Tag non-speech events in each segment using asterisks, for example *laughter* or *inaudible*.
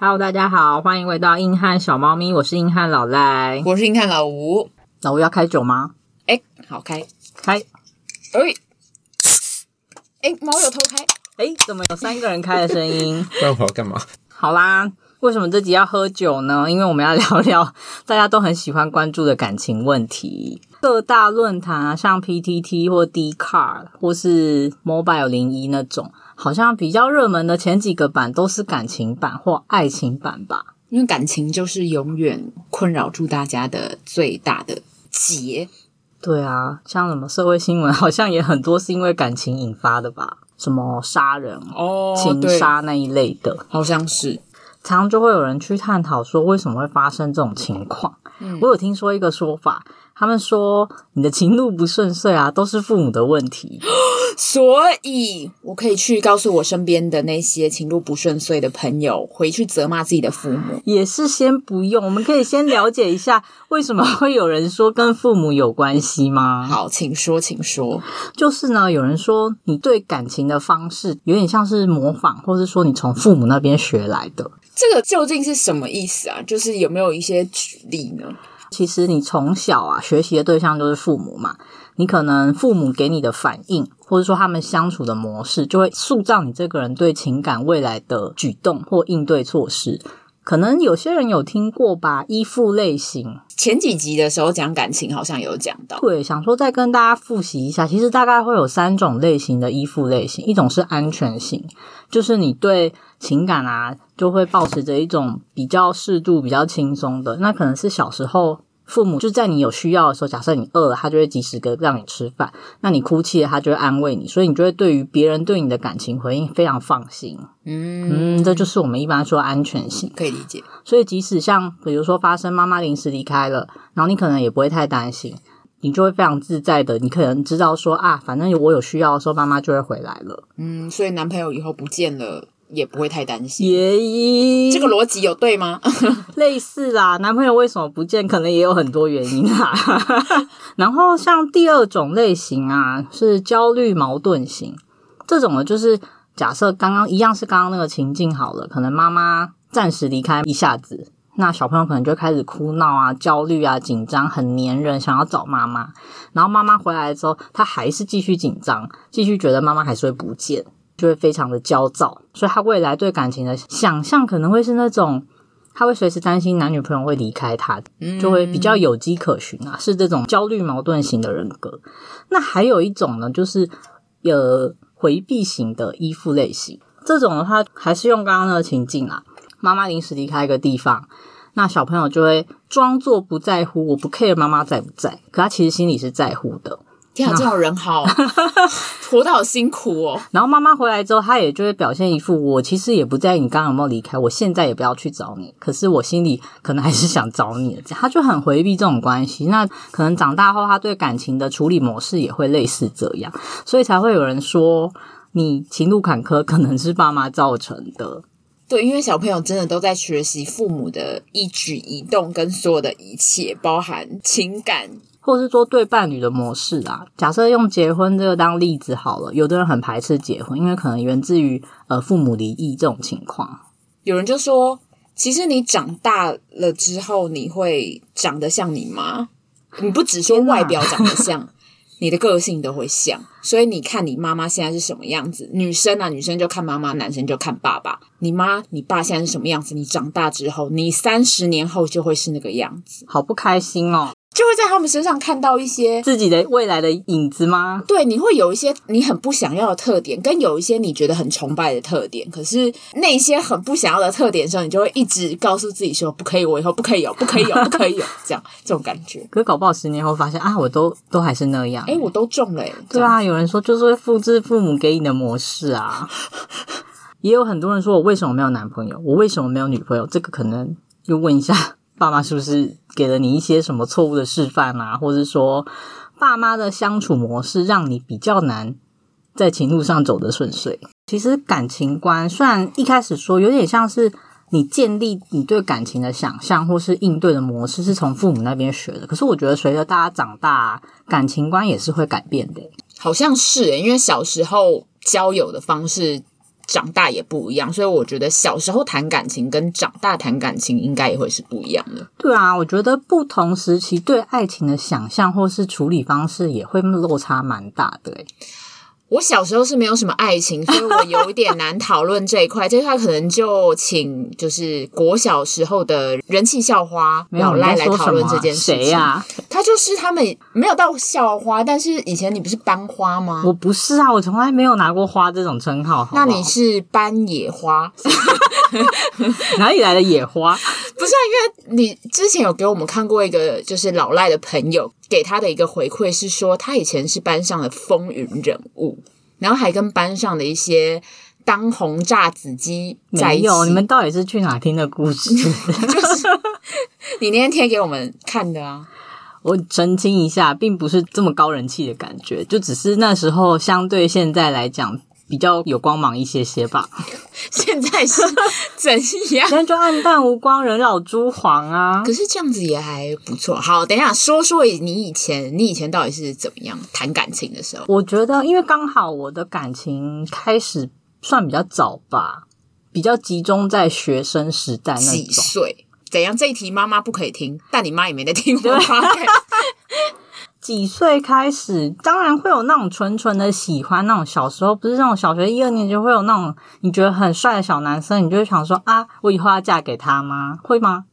Hello，大家好，欢迎回到硬汉小猫咪，我是硬汉老赖，我是硬汉老吴。老吴要开酒吗？哎，好开开。哎，哎，猫有偷开。哎，怎么有三个人开的声音？*laughs* 不然我要干嘛？好啦，为什么这集要喝酒呢？因为我们要聊聊 *laughs* 大家都很喜欢关注的感情问题。各大论坛啊，像 PTT 或 Dcard 或是 Mobile 零一那种，好像比较热门的前几个版都是感情版或爱情版吧。因为感情就是永远困扰住大家的最大的结。对啊，像什么社会新闻，好像也很多是因为感情引发的吧？什么杀人哦、情杀那一类的，好像是。常常就会有人去探讨说，为什么会发生这种情况？嗯，我有听说一个说法。他们说你的情路不顺遂啊，都是父母的问题。*gasps* 所以，我可以去告诉我身边的那些情路不顺遂的朋友，回去责骂自己的父母。也是先不用，我们可以先了解一下，为什么会有人说跟父母有关系吗？好，请说，请说。就是呢，有人说你对感情的方式有点像是模仿，或是说你从父母那边学来的。这个究竟是什么意思啊？就是有没有一些举例呢？其实你从小啊学习的对象就是父母嘛，你可能父母给你的反应，或者说他们相处的模式，就会塑造你这个人对情感未来的举动或应对措施。可能有些人有听过吧，依附类型。前几集的时候讲感情，好像有讲到。对，想说再跟大家复习一下，其实大概会有三种类型的依附类型，一种是安全型，就是你对情感啊，就会保持着一种比较适度、比较轻松的。那可能是小时候。父母就在你有需要的时候，假设你饿了，他就会及时的让你吃饭；那你哭泣了，他就会安慰你，所以你就会对于别人对你的感情回应非常放心。嗯嗯，这就是我们一般说安全性，可以理解。所以即使像比如说发生妈妈临时离开了，然后你可能也不会太担心，你就会非常自在的，你可能知道说啊，反正我有需要的时候，妈妈就会回来了。嗯，所以男朋友以后不见了。也不会太担心，耶，这个逻辑有对吗？*laughs* *laughs* 类似啦，男朋友为什么不见，可能也有很多原因啦。*laughs* 然后像第二种类型啊，是焦虑矛盾型，这种呢，就是假设刚刚一样是刚刚那个情境好了，可能妈妈暂时离开一下子，那小朋友可能就开始哭闹啊、焦虑啊、紧张，很黏人，想要找妈妈。然后妈妈回来之后，他还是继续紧张，继续觉得妈妈还是会不见。就会非常的焦躁，所以他未来对感情的想象可能会是那种，他会随时担心男女朋友会离开他，就会比较有迹可循啊，是这种焦虑矛盾型的人格。那还有一种呢，就是有回避型的依附类型，这种的话还是用刚刚那个情境啦，妈妈临时离开一个地方，那小朋友就会装作不在乎，我不 care 妈妈在不在，可他其实心里是在乎的。天啊，这种人好 *laughs* 活得好辛苦哦。然后妈妈回来之后，她也就会表现一副我其实也不在意你刚刚有没有离开，我现在也不要去找你，可是我心里可能还是想找你的。这样他就很回避这种关系。那可能长大后，他对感情的处理模式也会类似这样，所以才会有人说你情路坎坷可能是爸妈造成的。对，因为小朋友真的都在学习父母的一举一动跟所有的一切，包含情感。或者是说对伴侣的模式啊，假设用结婚这个当例子好了，有的人很排斥结婚，因为可能源自于呃父母离异这种情况。有人就说，其实你长大了之后，你会长得像你妈，你不只说外表长得像，*laughs* 你的个性都会像。所以你看你妈妈现在是什么样子，女生啊，女生就看妈妈，男生就看爸爸。你妈你爸现在是什么样子，你长大之后，你三十年后就会是那个样子。好不开心哦。就会在他们身上看到一些自己的未来的影子吗？对，你会有一些你很不想要的特点，跟有一些你觉得很崇拜的特点。可是那些很不想要的特点的时候，你就会一直告诉自己说：“不可以，我以后不可以有，不可以有，不可以有。”这样这种感觉。可是搞不好十年后发现啊，我都都还是那样。诶，我都中了诶。对啊，有人说就是会复制父母给你的模式啊。*laughs* 也有很多人说我为什么没有男朋友？我为什么没有女朋友？这个可能就问一下。爸妈是不是给了你一些什么错误的示范啊？或者说，爸妈的相处模式让你比较难在情路上走得顺遂？其实感情观虽然一开始说有点像是你建立你对感情的想象或是应对的模式是从父母那边学的，可是我觉得随着大家长大，感情观也是会改变的。好像是诶，因为小时候交友的方式。长大也不一样，所以我觉得小时候谈感情跟长大谈感情应该也会是不一样的。对啊，我觉得不同时期对爱情的想象或是处理方式也会落差蛮大的。我小时候是没有什么爱情，所以我有一点难讨论这一块。这一块可能就请就是国小时候的人气校花 *laughs* 老赖来讨论这件事情。谁呀、啊？他就是他们没有到校花，但是以前你不是班花吗？我不是啊，我从来没有拿过花这种称号好好。那你是班野花？*laughs* 哪里来的野花？不是啊，因为你之前有给我们看过一个，就是老赖的朋友。给他的一个回馈是说，他以前是班上的风云人物，然后还跟班上的一些当红炸子鸡在一起。没有，你们到底是去哪听的故事？就是你那天贴给我们看的啊。我澄清一下，并不是这么高人气的感觉，就只是那时候相对现在来讲。比较有光芒一些些吧。*laughs* 现在是怎样？现在就暗淡无光，人老珠黄啊。可是这样子也还不错。好，等一下说说你以前，你以前到底是怎么样谈感情的时候？我觉得，因为刚好我的感情开始算比较早吧，比较集中在学生时代那种。几岁？怎样？这一题妈妈不可以听，但你妈也没在听。对。*laughs* 几岁开始？当然会有那种纯纯的喜欢，那种小时候不是那种小学一二年级会有那种你觉得很帅的小男生，你就会想说啊，我以后要嫁给他吗？会吗？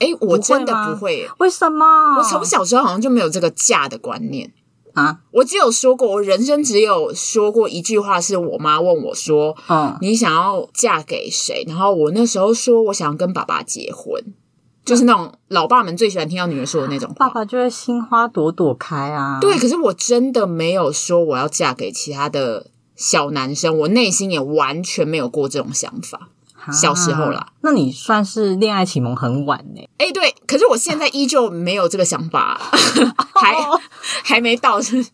诶，我真的不会。为什么？我从小时候好像就没有这个嫁的观念啊。我只有说过，我人生只有说过一句话，是我妈问我说：“嗯，你想要嫁给谁？”然后我那时候说我想要跟爸爸结婚。就是那种老爸们最喜欢听到女人说的那种话，爸爸就会心花朵朵开啊。对，可是我真的没有说我要嫁给其他的小男生，我内心也完全没有过这种想法。小时候啦，那你算是恋爱启蒙很晚呢？哎，对，可是我现在依旧没有这个想法，*laughs* 还还没到是。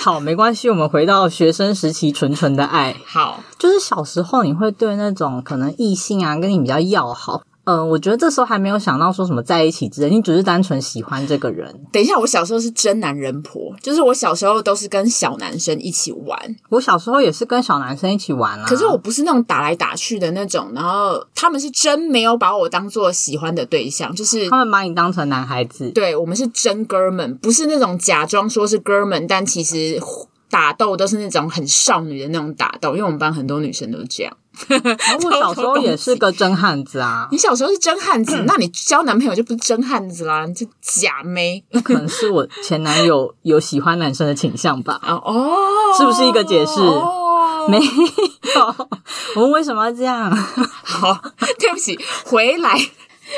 好，没关系，我们回到学生时期纯纯的爱。好，就是小时候你会对那种可能异性啊，跟你比较要好。嗯，我觉得这时候还没有想到说什么在一起之类，你只是单纯喜欢这个人。等一下，我小时候是真男人婆，就是我小时候都是跟小男生一起玩。我小时候也是跟小男生一起玩啊，可是我不是那种打来打去的那种，然后他们是真没有把我当做喜欢的对象，就是他们把你当成男孩子。对，我们是真哥们，不是那种假装说是哥们，但其实打斗都是那种很少女的那种打斗，因为我们班很多女生都是这样。*laughs* 我小时候也是个真汉子啊！*laughs* 你小时候是真汉子，*laughs* 那你交男朋友就不是真汉子啦，你就假妹。可能是我前男友有喜欢男生的倾向吧？哦，是不是一个解释？哦、没有，我们为什么要这样？好，对不起，回来，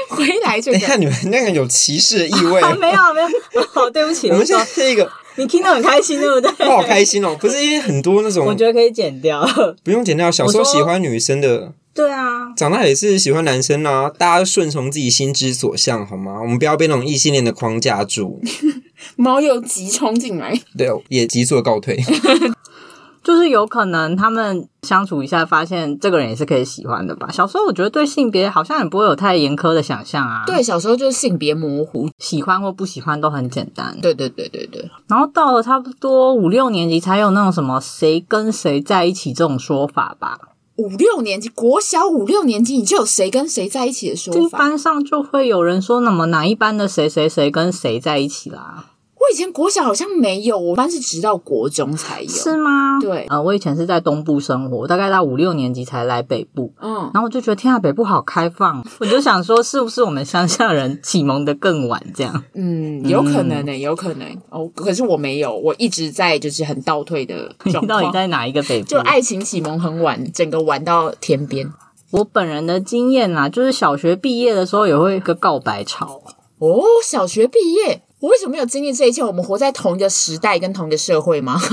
回来这个。等一下，你们那个有歧视的意味？啊、没有，没有。好，对不起，我们现在是一个。你听得很开心，对不对？我好开心哦！不是因为很多那种，我觉得可以剪掉，不用剪掉。小时候喜欢女生的，对啊，长大也是喜欢男生啊。大家顺从自己心之所向，好吗？我们不要被那种异性恋的框架住。*laughs* 猫又急冲进来，对，也急速告退。*laughs* 就是有可能他们相处一下，发现这个人也是可以喜欢的吧。小时候我觉得对性别好像也不会有太严苛的想象啊。对，小时候就是性别模糊，喜欢或不喜欢都很简单。对对对对对。然后到了差不多五六年级才有那种什么谁跟谁在一起这种说法吧。五六年级，国小五六年级你就有谁跟谁在一起的说法？班上就会有人说，那么哪一班的谁谁谁跟谁在一起啦。我以前国小好像没有，我班是直到国中才有，是吗？对，呃，我以前是在东部生活，大概到五六年级才来北部，嗯，然后我就觉得天啊，北部好开放，我就想说，是不是我们乡下人启蒙的更晚这样？嗯，有可能呢、欸，有可能哦。可是我没有，我一直在就是很倒退的 *laughs* 状况。你到底在哪一个北部？就爱情启蒙很晚，整个玩到天边。我本人的经验啊，就是小学毕业的时候也会一个告白潮哦，小学毕业。我为什么没有经历这一切？我们活在同一个时代跟同一个社会吗？*laughs*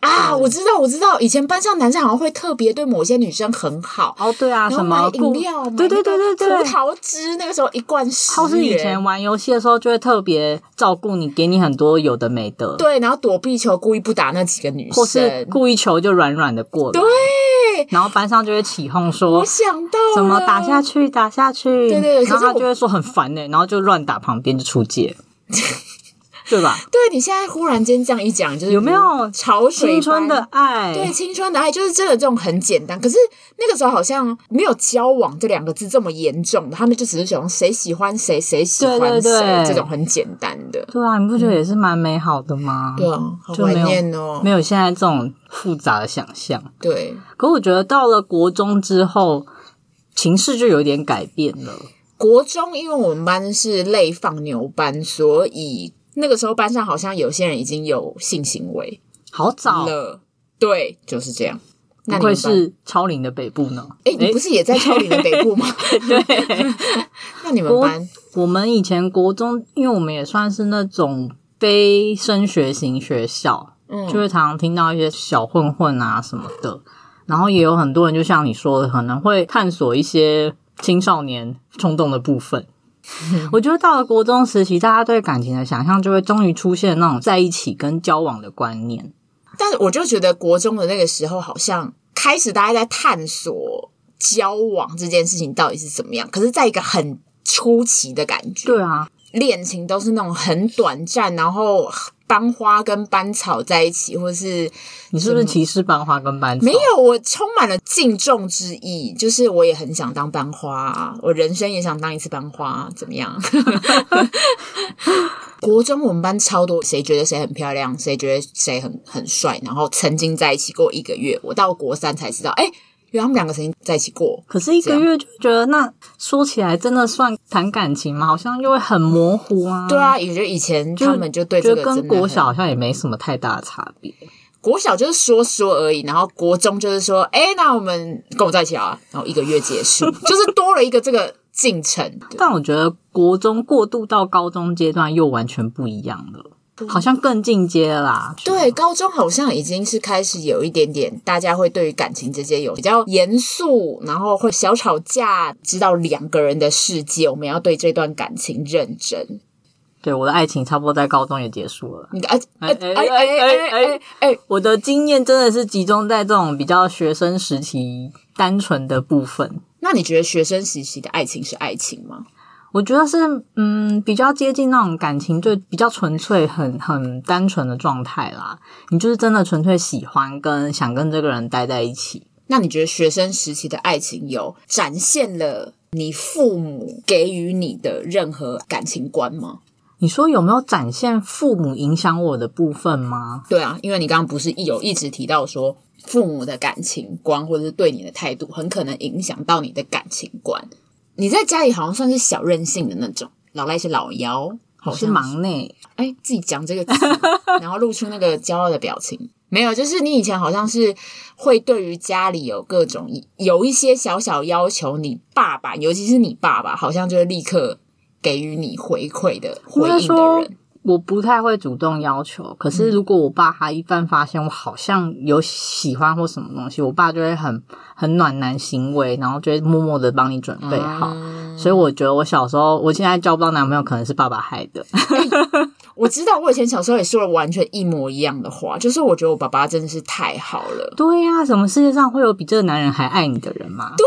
啊，我知道，我知道，以前班上男生好像会特别对某些女生很好哦。对啊，什么饮料？对对对对对，葡萄汁那个时候一罐十元。或是以前玩游戏的时候就会特别照顾你，给你很多有的没的。对，然后躲避球故意不打那几个女生，或是故意球就软软的过来。对，然后班上就会起哄说：“我想到怎么打下去，打下去。”对对对，然后他就会说很烦呢，然后就乱打旁边就出界。*laughs* 对吧？对，你现在忽然间这样一讲，就是有没有潮水青春的爱？对，青春的爱就是真的这种很简单。可是那个时候好像没有交往这两个字这么严重的，他们就只是想谁喜欢谁，谁喜欢谁这种很简单的。对啊，你不觉得也是蛮美好的吗？对啊，好怀念哦，没有现在这种复杂的想象。对，可我觉得到了国中之后，情势就有点改变了。国中，因为我们班是类放牛班，所以那个时候班上好像有些人已经有性行为，好早了。对，就是这样。那会是超龄的北部呢？诶，你不是也在超龄的北部吗？*laughs* 对。*laughs* 那你们班？我们以前国中，因为我们也算是那种非升学型学校，嗯，就会常常听到一些小混混啊什么的，然后也有很多人，就像你说的，可能会探索一些。青少年冲动的部分，*laughs* 我觉得到了国中时期，大家对感情的想象就会终于出现那种在一起跟交往的观念。但是我就觉得国中的那个时候，好像开始大家在探索交往这件事情到底是怎么样。可是，在一个很初期的感觉，对啊，恋情都是那种很短暂，然后。班花跟班草在一起，或是你是不是歧视班花跟班草？没有，我充满了敬重之意。就是我也很想当班花，我人生也想当一次班花，怎么样？*laughs* 国中我们班超多，谁觉得谁很漂亮，谁觉得谁很很帅，然后曾经在一起过一个月。我到国三才知道，哎、欸。因为他们两个曾经在一起过，可是一个月就觉得那说起来真的算谈感情吗？好像又会很模糊啊。对啊，也就以前他们就对这个就跟国小好像也没什么太大的差别。国小就是说说而已，然后国中就是说，哎，那我们跟我在一起啊，然后一个月结束，*laughs* 就是多了一个这个进程。但我觉得国中过渡到高中阶段又完全不一样了。好像更进阶了啦。对，高中好像已经是开始有一点点，大家会对于感情这些有比较严肃，然后会小吵架，知道两个人的世界，我们要对这段感情认真。对，我的爱情差不多在高中也结束了。你的爱，哎哎哎哎哎哎，我的经验真的是集中在这种比较学生时期单纯的部分。那你觉得学生时期的爱情是爱情吗？我觉得是，嗯，比较接近那种感情，就比较纯粹、很很单纯的状态啦。你就是真的纯粹喜欢跟想跟这个人待在一起。那你觉得学生时期的爱情有展现了你父母给予你的任何感情观吗？你说有没有展现父母影响我的部分吗？对啊，因为你刚刚不是有一直提到说父母的感情观或者是对你的态度，很可能影响到你的感情观。你在家里好像算是小任性的那种，老赖是老幺，好是忙内。哎，自己讲这个词，然后露出那个骄傲的表情。没有，就是你以前好像是会对于家里有各种有一些小小要求，你爸爸，尤其是你爸爸，好像就会立刻给予你回馈的回应的人。我不太会主动要求，可是如果我爸他一旦发现我好像有喜欢或什么东西，我爸就会很很暖男行为，然后就会默默的帮你准备好。嗯、所以我觉得我小时候，我现在交不到男朋友，可能是爸爸害的。欸、我知道，我以前小时候也说了完全一模一样的话，就是我觉得我爸爸真的是太好了。对呀、啊，什么世界上会有比这个男人还爱你的人吗？对，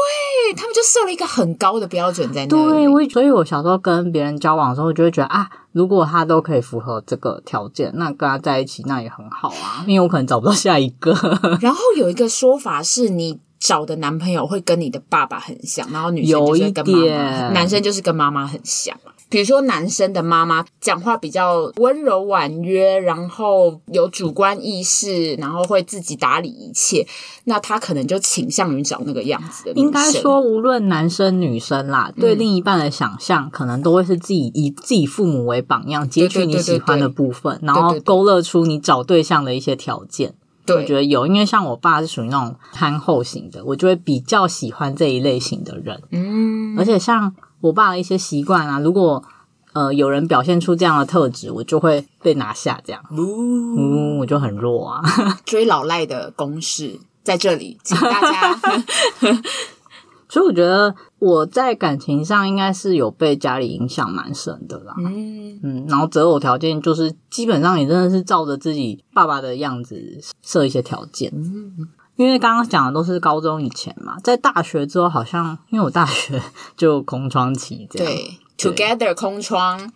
他们就设了一个很高的标准在那里。对，我所以，我小时候跟别人交往的时候，我就会觉得啊。如果他都可以符合这个条件，那跟他在一起那也很好啊，因为我可能找不到下一个。然后有一个说法是，你找的男朋友会跟你的爸爸很像，然后女生就是跟妈妈，男生就是跟妈妈很像。比如说，男生的妈妈讲话比较温柔婉约，然后有主观意识，然后会自己打理一切，那他可能就倾向于找那个样子的。应该说，无论男生女生啦，对另一半的想象，可能都会是自己以自己父母为榜样，截取你喜欢的部分，然后勾勒出你找对象的一些条件。对，我觉得有，因为像我爸是属于那种憨厚型的，我就会比较喜欢这一类型的人。嗯，而且像。我爸的一些习惯啊，如果呃有人表现出这样的特质，我就会被拿下。这样，呜、嗯，我就很弱啊。*laughs* 追老赖的公式在这里，请大家。*laughs* 所以我觉得我在感情上应该是有被家里影响蛮深的啦。嗯嗯，然后择偶条件就是基本上也真的是照着自己爸爸的样子设一些条件。嗯因为刚刚讲的都是高中以前嘛，在大学之后好像，因为我大学 *laughs* 就空窗期这样，对，对，Together 空窗，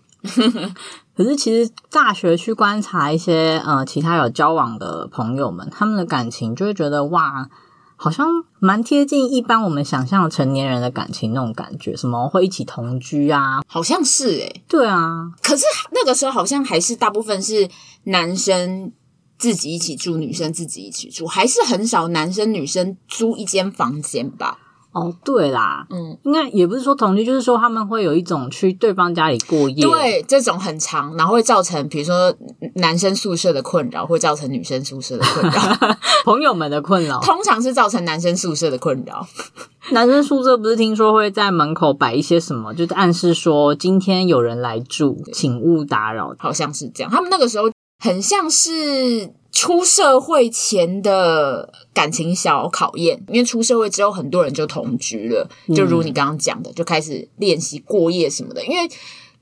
*laughs* 可是其实大学去观察一些呃其他有交往的朋友们，他们的感情就会觉得哇，好像蛮贴近一般我们想象成年人的感情那种感觉，什么会一起同居啊？好像是诶、欸、对啊。可是那个时候好像还是大部分是男生自己一起住，女生自己一起住，还是很少男生女生租一间房间吧。哦，对啦，嗯，应该也不是说同居，就是说他们会有一种去对方家里过夜，对，这种很长，然后会造成比如说男生宿舍的困扰，会造成女生宿舍的困扰，*laughs* 朋友们的困扰，通常是造成男生宿舍的困扰。男生宿舍不是听说会在门口摆一些什么，就是暗示说今天有人来住，请勿打扰，好像是这样。他们那个时候很像是。出社会前的感情小考验，因为出社会之后，很多人就同居了，就如你刚刚讲的，就开始练习过夜什么的。因为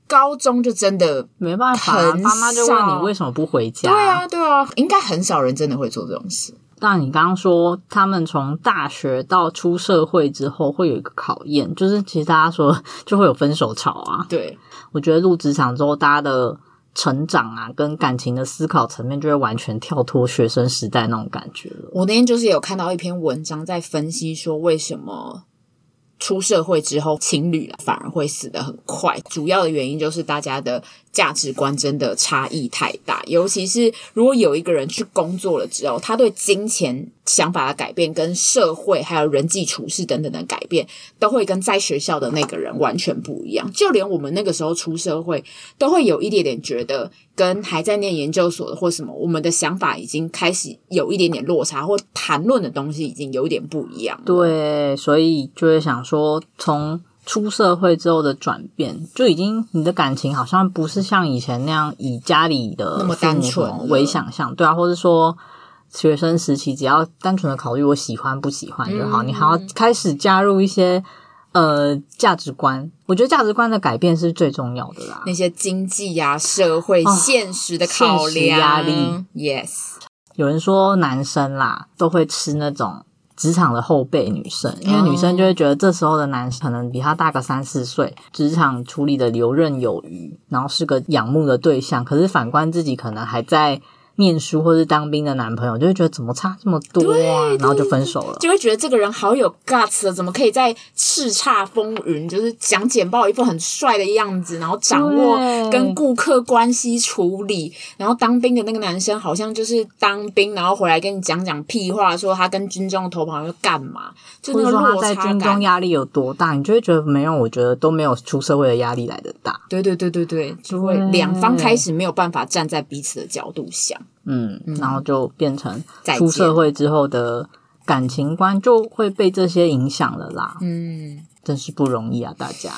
高中就真的没办法，妈妈就问你为什么不回家？对啊，对啊，应该很少人真的会做这种事。但你刚刚说他们从大学到出社会之后会有一个考验，就是其实大家说 *laughs* 就会有分手潮啊。对，我觉得入职场之后，大家的。成长啊，跟感情的思考层面就会完全跳脱学生时代那种感觉了。我那天就是有看到一篇文章，在分析说为什么出社会之后情侣反而会死得很快，主要的原因就是大家的。价值观真的差异太大，尤其是如果有一个人去工作了之后，他对金钱想法的改变，跟社会还有人际处事等等的改变，都会跟在学校的那个人完全不一样。就连我们那个时候出社会，都会有一点点觉得，跟还在念研究所的或什么，我们的想法已经开始有一点点落差，或谈论的东西已经有点不一样。对，所以就会想说从。出社会之后的转变，就已经你的感情好像不是像以前那样以家里的那么单纯为想象，对啊，或者说学生时期只要单纯的考虑我喜欢不喜欢就好，嗯、你还要开始加入一些呃价值观。我觉得价值观的改变是最重要的啦，那些经济呀、啊、社会现实的考量、压力，yes。有人说男生啦都会吃那种。职场的后辈女生，因为女生就会觉得这时候的男生可能比他大个三四岁，职场处理的游刃有余，然后是个仰慕的对象。可是反观自己，可能还在。念书或是当兵的男朋友，就会觉得怎么差这么多啊，然后就分手了。就会觉得这个人好有 guts 怎么可以在叱咤风云，就是讲简报一副很帅的样子，然后掌握跟顾客关系处理，然后当兵的那个男生好像就是当兵，然后回来跟你讲讲屁话，说他跟军中的头朋友干嘛，就那个他在军中压力有多大，你就会觉得没有，我觉得都没有出社会的压力来的大。对对对对对，就会两方开始没有办法站在彼此的角度想。嗯，然后就变成出社会之后的感情观就会被这些影响了啦。嗯，真是不容易啊，大家。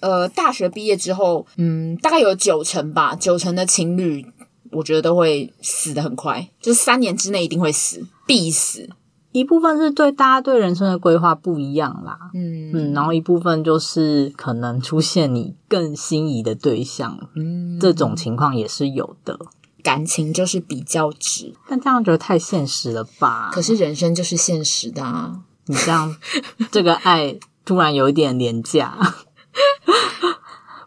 呃，大学毕业之后，嗯，大概有九成吧，九成的情侣，我觉得都会死的很快，就是三年之内一定会死，必死。一部分是对大家对人生的规划不一样啦，嗯嗯，然后一部分就是可能出现你更心仪的对象，嗯，这种情况也是有的。感情就是比较值，但这样觉得太现实了吧？可是人生就是现实的啊！你这样，这个爱突然有一点廉价。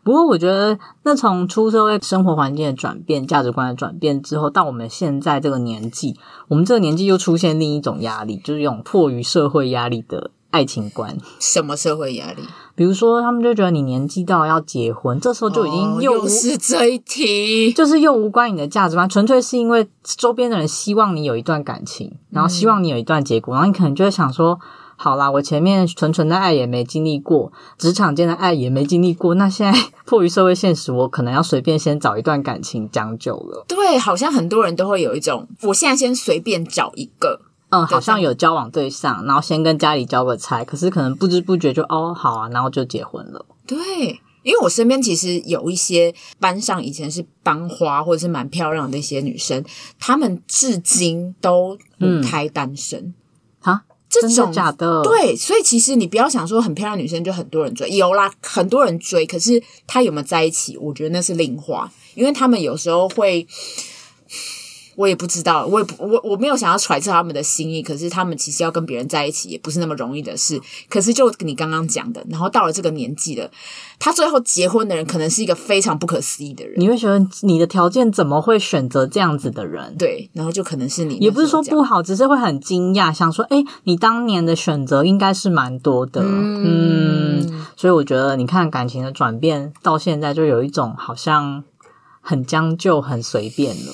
不过我觉得，那从出社会生活环境的转变、价值观的转变之后，到我们现在这个年纪，我们这个年纪又出现另一种压力，就是一种迫于社会压力的爱情观。什么社会压力？比如说，他们就觉得你年纪到了要结婚，这时候就已经又，是这一题，*laughs* 就是又无关你的价值观，纯粹是因为周边的人希望你有一段感情，然后希望你有一段结果，嗯、然后你可能就会想说，好啦，我前面纯纯的爱也没经历过，职场间的爱也没经历过，那现在迫于社会现实，我可能要随便先找一段感情将就了。对，好像很多人都会有一种，我现在先随便找一个。嗯，好像有交往对象，然后先跟家里交个差，可是可能不知不觉就哦好啊，然后就结婚了。对，因为我身边其实有一些班上以前是班花或者是蛮漂亮的那些女生，她们至今都母胎单身啊？这种真的假的？对，所以其实你不要想说很漂亮女生就很多人追，有啦，很多人追，可是她有没有在一起？我觉得那是另话，因为他们有时候会。我也不知道，我也不我我没有想要揣测他们的心意，可是他们其实要跟别人在一起也不是那么容易的事。可是就你刚刚讲的，然后到了这个年纪了，他最后结婚的人可能是一个非常不可思议的人。你会觉得你的条件怎么会选择这样子的人？对，然后就可能是你，也不是说不好，只是会很惊讶，想说，哎，你当年的选择应该是蛮多的，嗯，嗯，所以我觉得你看感情的转变到现在，就有一种好像很将就、很随便了。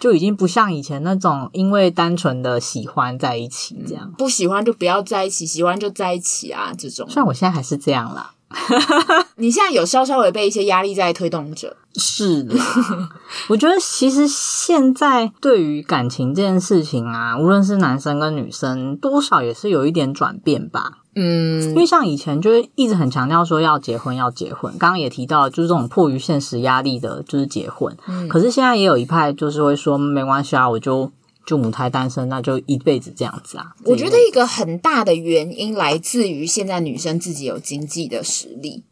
就已经不像以前那种因为单纯的喜欢在一起这样，不喜欢就不要在一起，喜欢就在一起啊，这种。虽然我现在还是这样啦，*laughs* 你现在有稍稍微被一些压力在推动着，是的。*laughs* 我觉得其实现在对于感情这件事情啊，无论是男生跟女生，多少也是有一点转变吧。嗯，因为像以前就是一直很强调说要结婚要结婚，刚刚也提到就是这种迫于现实压力的，就是结婚。嗯，可是现在也有一派就是会说没关系啊，我就就母胎单身，那就一辈子这样子啊。我觉得一个很大的原因来自于现在女生自己有经济的实力。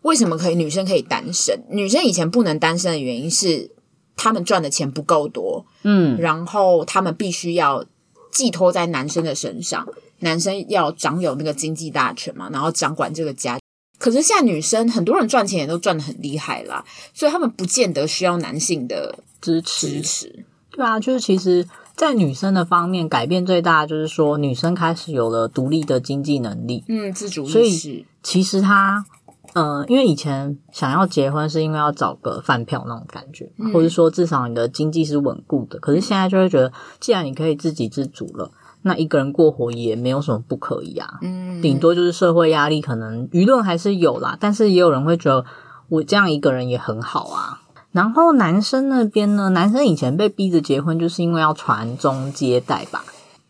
为什么可以女生可以单身？女生以前不能单身的原因是她们赚的钱不够多，嗯，然后她们必须要寄托在男生的身上。男生要掌有那个经济大权嘛，然后掌管这个家。可是现在女生很多人赚钱也都赚的很厉害啦，所以他们不见得需要男性的支持。支持。对啊，就是其实，在女生的方面，改变最大的就是说，女生开始有了独立的经济能力，嗯，自主意识。所以其实她，呃，因为以前想要结婚是因为要找个饭票那种感觉，嗯，或者说至少你的经济是稳固的。可是现在就会觉得，既然你可以自给自足了。那一个人过活也没有什么不可以啊，嗯，顶多就是社会压力，可能舆论还是有啦，但是也有人会觉得我这样一个人也很好啊。然后男生那边呢，男生以前被逼着结婚，就是因为要传宗接代吧？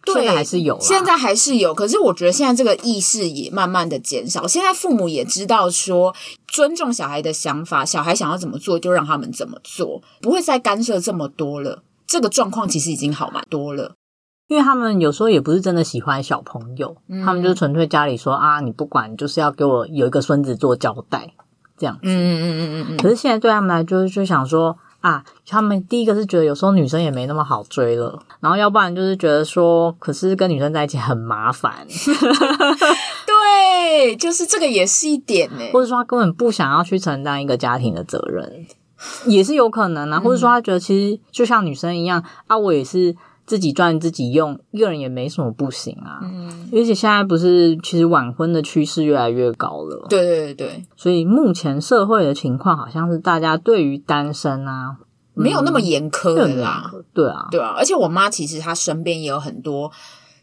对，现在还是有，现在还是有。可是我觉得现在这个意识也慢慢的减少，现在父母也知道说尊重小孩的想法，小孩想要怎么做就让他们怎么做，不会再干涉这么多了。这个状况其实已经好蛮多了。因为他们有时候也不是真的喜欢小朋友，嗯、他们就纯粹家里说啊，你不管，就是要给我有一个孙子做交代，这样子。嗯嗯嗯嗯嗯。可是现在对他们来就是，就想说啊，他们第一个是觉得有时候女生也没那么好追了，然后要不然就是觉得说，可是跟女生在一起很麻烦。*laughs* 对，就是这个也是一点呢，或者说他根本不想要去承担一个家庭的责任，也是有可能啊。或者说他觉得其实就像女生一样啊，我也是。自己赚自己用，一个人也没什么不行啊。嗯，而且现在不是，其实晚婚的趋势越来越高了。对对对，所以目前社会的情况好像是大家对于单身啊，没有那么严苛的啦。对啊，对啊。而且我妈其实她身边也有很多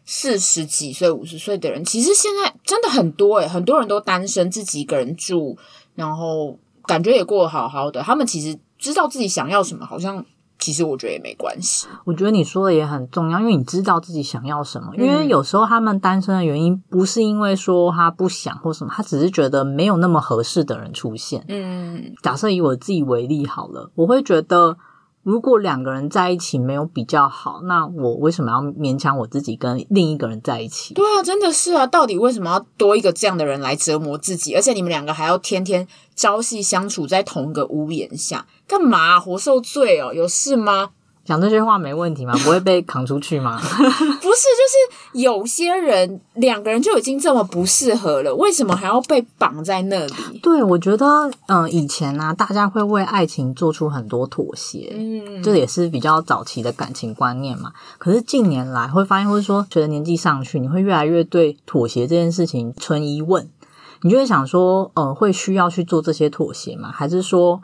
四十几岁、五十岁的人，其实现在真的很多诶，很多人都单身，自己一个人住，然后感觉也过得好好的。他们其实知道自己想要什么，好像。其实我觉得也没关系。我觉得你说的也很重要，因为你知道自己想要什么。因为有时候他们单身的原因不是因为说他不想或什么，他只是觉得没有那么合适的人出现。嗯，假设以我自己为例好了，我会觉得。如果两个人在一起没有比较好，那我为什么要勉强我自己跟另一个人在一起？对啊，真的是啊，到底为什么要多一个这样的人来折磨自己？而且你们两个还要天天朝夕相处在同一个屋檐下，干嘛？活受罪哦？有事吗？讲这些话没问题吗？不会被扛出去吗？*laughs* 不是，就是有些人两个人就已经这么不适合了，为什么还要被绑在那里？对，我觉得，嗯、呃，以前呢、啊，大家会为爱情做出很多妥协，嗯，这也是比较早期的感情观念嘛。可是近年来会发现，或者说随着年纪上去，你会越来越对妥协这件事情存疑问，你就会想说，呃，会需要去做这些妥协吗？还是说，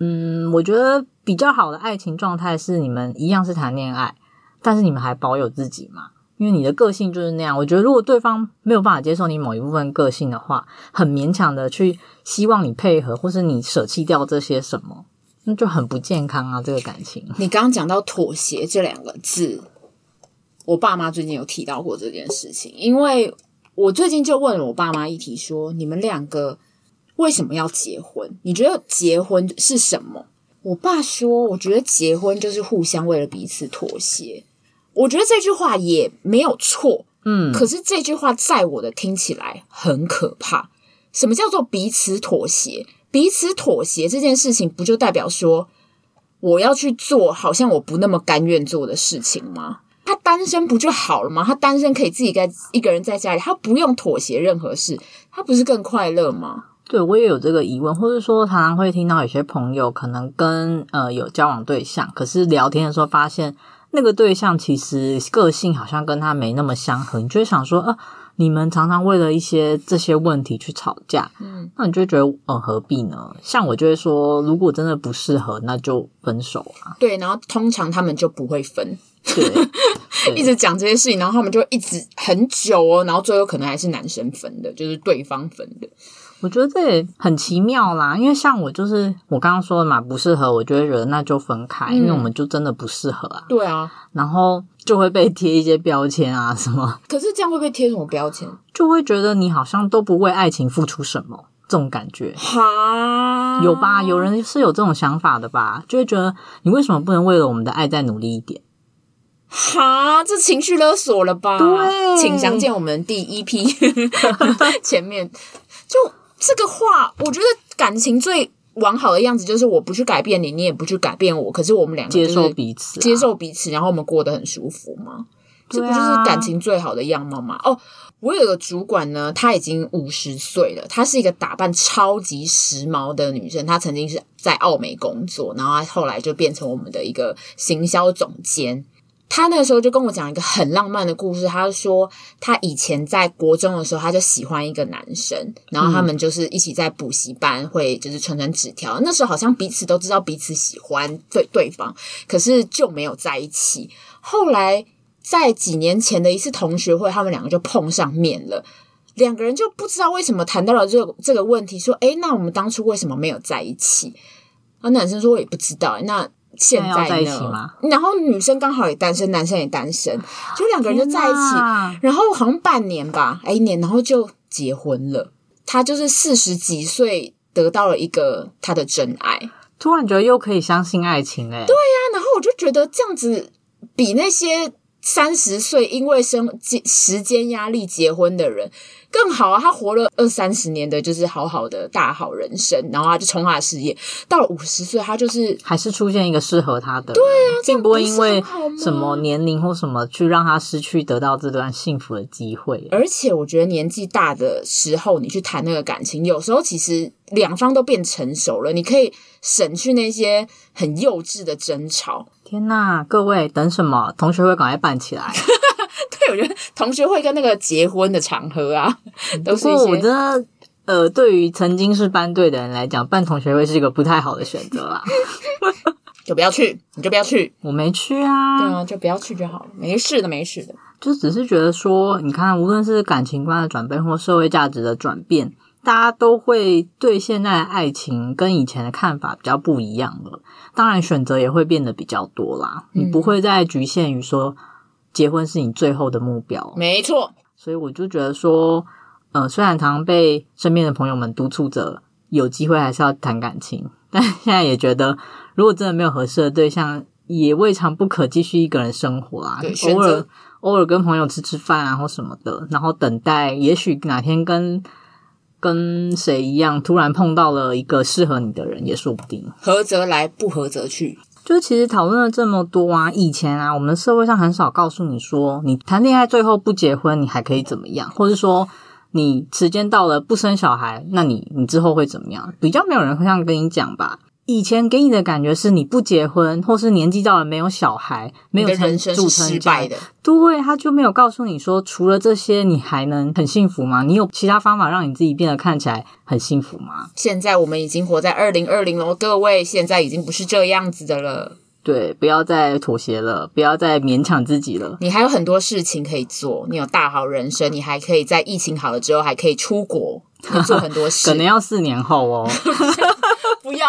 嗯，我觉得。比较好的爱情状态是你们一样是谈恋爱，但是你们还保有自己嘛？因为你的个性就是那样。我觉得如果对方没有办法接受你某一部分个性的话，很勉强的去希望你配合，或是你舍弃掉这些什么，那就很不健康啊！这个感情。你刚刚讲到妥协这两个字，我爸妈最近有提到过这件事情，因为我最近就问了我爸妈一题，说你们两个为什么要结婚？你觉得结婚是什么？我爸说：“我觉得结婚就是互相为了彼此妥协。”我觉得这句话也没有错，嗯。可是这句话在我的听起来很可怕。什么叫做彼此妥协？彼此妥协这件事情，不就代表说我要去做好像我不那么甘愿做的事情吗？他单身不就好了吗？他单身可以自己在一个人在家里，他不用妥协任何事，他不是更快乐吗？对，我也有这个疑问，或者说常常会听到有些朋友可能跟呃有交往对象，可是聊天的时候发现那个对象其实个性好像跟他没那么相合，你就会想说，呃，你们常常为了一些这些问题去吵架，嗯，那你就会觉得，呃，何必呢？像我就会说，如果真的不适合，那就分手啊。对，然后通常他们就不会分，对，*laughs* 一直讲这些事情，然后他们就一直很久哦，然后最后可能还是男生分的，就是对方分的。我觉得这也很奇妙啦，因为像我就是我刚刚说的嘛，不适合，我就会觉得那就分开，嗯、因为我们就真的不适合啊。对啊，然后就会被贴一些标签啊什么。可是这样会被贴什么标签？*laughs* 就会觉得你好像都不为爱情付出什么，这种感觉。哈，有吧？有人是有这种想法的吧？就会觉得你为什么不能为了我们的爱再努力一点？哈，这情绪勒索了吧？对，请详见我们第一批 *laughs* 前面就。这个话，我觉得感情最完好的样子就是我不去改变你，你也不去改变我，可是我们两个接受彼此，接受彼此，然后我们过得很舒服吗？这不就是感情最好的样貌吗？哦，我有个主管呢，她已经五十岁了，她是一个打扮超级时髦的女生，她曾经是在奥美工作，然后她后来就变成我们的一个行销总监。他那个时候就跟我讲一个很浪漫的故事。他说，他以前在国中的时候，他就喜欢一个男生，然后他们就是一起在补习班会就是传传纸条。那时候好像彼此都知道彼此喜欢对对方，可是就没有在一起。后来在几年前的一次同学会，他们两个就碰上面了，两个人就不知道为什么谈到了这个这个问题，说：“诶，那我们当初为什么没有在一起？”啊，男生说：“我也不知道。”那现在，在，一起吗？然后女生刚好也单身，男生也单身，就两个人就在一起。然后好像半年吧，哎，一年，然后就结婚了。他就是四十几岁得到了一个他的真爱，突然觉得又可以相信爱情哎。对呀，然后我就觉得这样子比那些三十岁因为生时间压力结婚的人。更好啊！他活了二三十年的，就是好好的大好人生，然后他就冲他的事业。到了五十岁，他就是还是出现一个适合他的，对啊，并不会因为什么年龄或什么去让他失去得到这段幸福的机会。而且我觉得年纪大的时候，你去谈那个感情，有时候其实两方都变成熟了，你可以省去那些很幼稚的争吵。天呐，各位等什么？同学会赶快办起来。*laughs* 对，我觉得同学会跟那个结婚的场合啊，*laughs* 都是我觉得，呃，对于曾经是班队的人来讲，办同学会是一个不太好的选择啦。*laughs* 就不要去，你就不要去。我没去啊。对啊，就不要去就好了，没事的，没事的。就只是觉得说，你看，无论是感情观的转变，或社会价值的转变，大家都会对现在的爱情跟以前的看法比较不一样了。当然，选择也会变得比较多啦。嗯、你不会再局限于说。结婚是你最后的目标，没错。所以我就觉得说，呃，虽然常常被身边的朋友们督促着有机会还是要谈感情，*laughs* 但现在也觉得，如果真的没有合适的对象，也未尝不可继续一个人生活啊。偶尔偶尔跟朋友吃吃饭啊，或什么的，然后等待，也许哪天跟跟谁一样，突然碰到了一个适合你的人，也说不定。合则来，不合则去。就其实讨论了这么多啊，以前啊，我们社会上很少告诉你说，你谈恋爱最后不结婚，你还可以怎么样？或是说，你时间到了不生小孩，那你你之后会怎么样？比较没有人会这样跟你讲吧。以前给你的感觉是你不结婚，或是年纪到了没有小孩，没有成组成失败的，对，他就没有告诉你说，除了这些，你还能很幸福吗？你有其他方法让你自己变得看起来很幸福吗？现在我们已经活在二零二零了，各位，现在已经不是这样子的了。对，不要再妥协了，不要再勉强自己了。你还有很多事情可以做，你有大好人生，你还可以在疫情好了之后还可以出国，做很多事。*laughs* 可能要四年后哦，*laughs* 不要。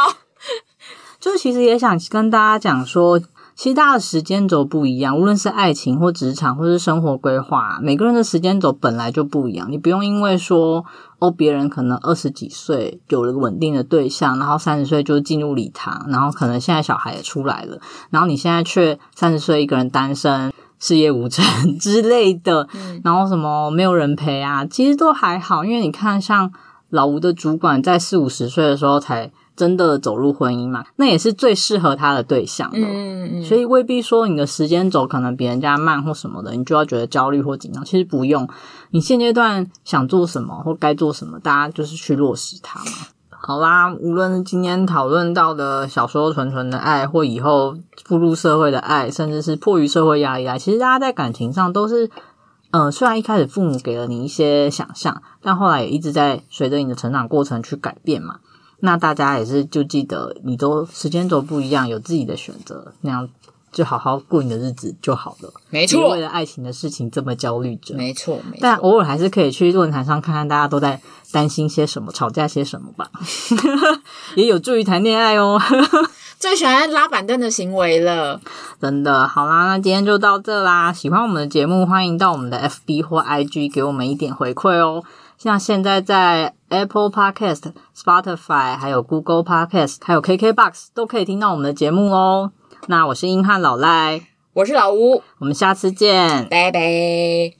就其实也想跟大家讲说，其实大家的时间轴不一样，无论是爱情或职场或是生活规划，每个人的时间轴本来就不一样。你不用因为说哦，别人可能二十几岁有了稳定的对象，然后三十岁就进入礼堂，然后可能现在小孩也出来了，然后你现在却三十岁一个人单身，事业无成 *laughs* 之类的，然后什么没有人陪啊，其实都还好，因为你看，像老吴的主管在四五十岁的时候才。真的走入婚姻嘛，那也是最适合他的对象的。嗯。所以未必说你的时间走可能比人家慢或什么的，你就要觉得焦虑或紧张。其实不用，你现阶段想做什么或该做什么，大家就是去落实它嘛。好啦，无论是今天讨论到的小时候纯纯的爱，或以后步入社会的爱，甚至是迫于社会压力啊，其实大家在感情上都是，嗯，虽然一开始父母给了你一些想象，但后来也一直在随着你的成长过程去改变嘛。那大家也是就记得，你都时间轴不一样，有自己的选择，那样。就好好过你的日子就好了，没错。别为了爱情的事情这么焦虑着，没错，没错。但偶尔还是可以去论坛上看看大家都在担心些什么，吵架些什么吧，*laughs* 也有助于谈恋爱哦。*laughs* 最喜欢拉板凳的行为了，真的。好啦，那今天就到这啦。喜欢我们的节目，欢迎到我们的 FB 或 IG 给我们一点回馈哦。像现在在 Apple Podcast、Spotify、还有 Google Podcast、还有 KKBox 都可以听到我们的节目哦。那我是英汉老赖，我是老吴，我们下次见，拜拜。